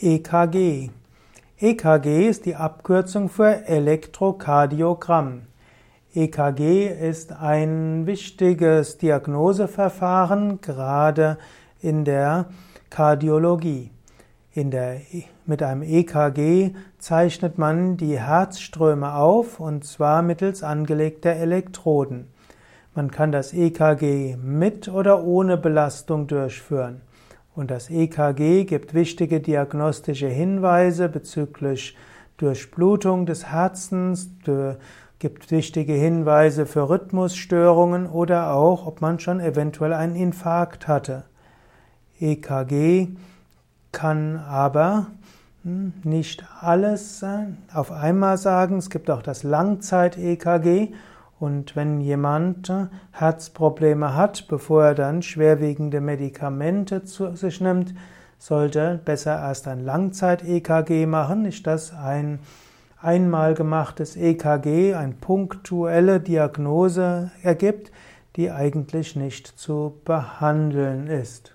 EKG. EKG ist die Abkürzung für Elektrokardiogramm. EKG ist ein wichtiges Diagnoseverfahren, gerade in der Kardiologie. In der, mit einem EKG zeichnet man die Herzströme auf, und zwar mittels angelegter Elektroden. Man kann das EKG mit oder ohne Belastung durchführen. Und das EKG gibt wichtige diagnostische Hinweise bezüglich Durchblutung des Herzens, gibt wichtige Hinweise für Rhythmusstörungen oder auch, ob man schon eventuell einen Infarkt hatte. EKG kann aber hm, nicht alles auf einmal sagen. Es gibt auch das Langzeit-EKG und wenn jemand äh, Herzprobleme hat, bevor er dann schwerwiegende Medikamente zu sich nimmt, sollte besser erst ein Langzeit-EKG machen, nicht dass ein einmal gemachtes EKG eine punktuelle Diagnose ergibt, die eigentlich nicht zu behandeln ist.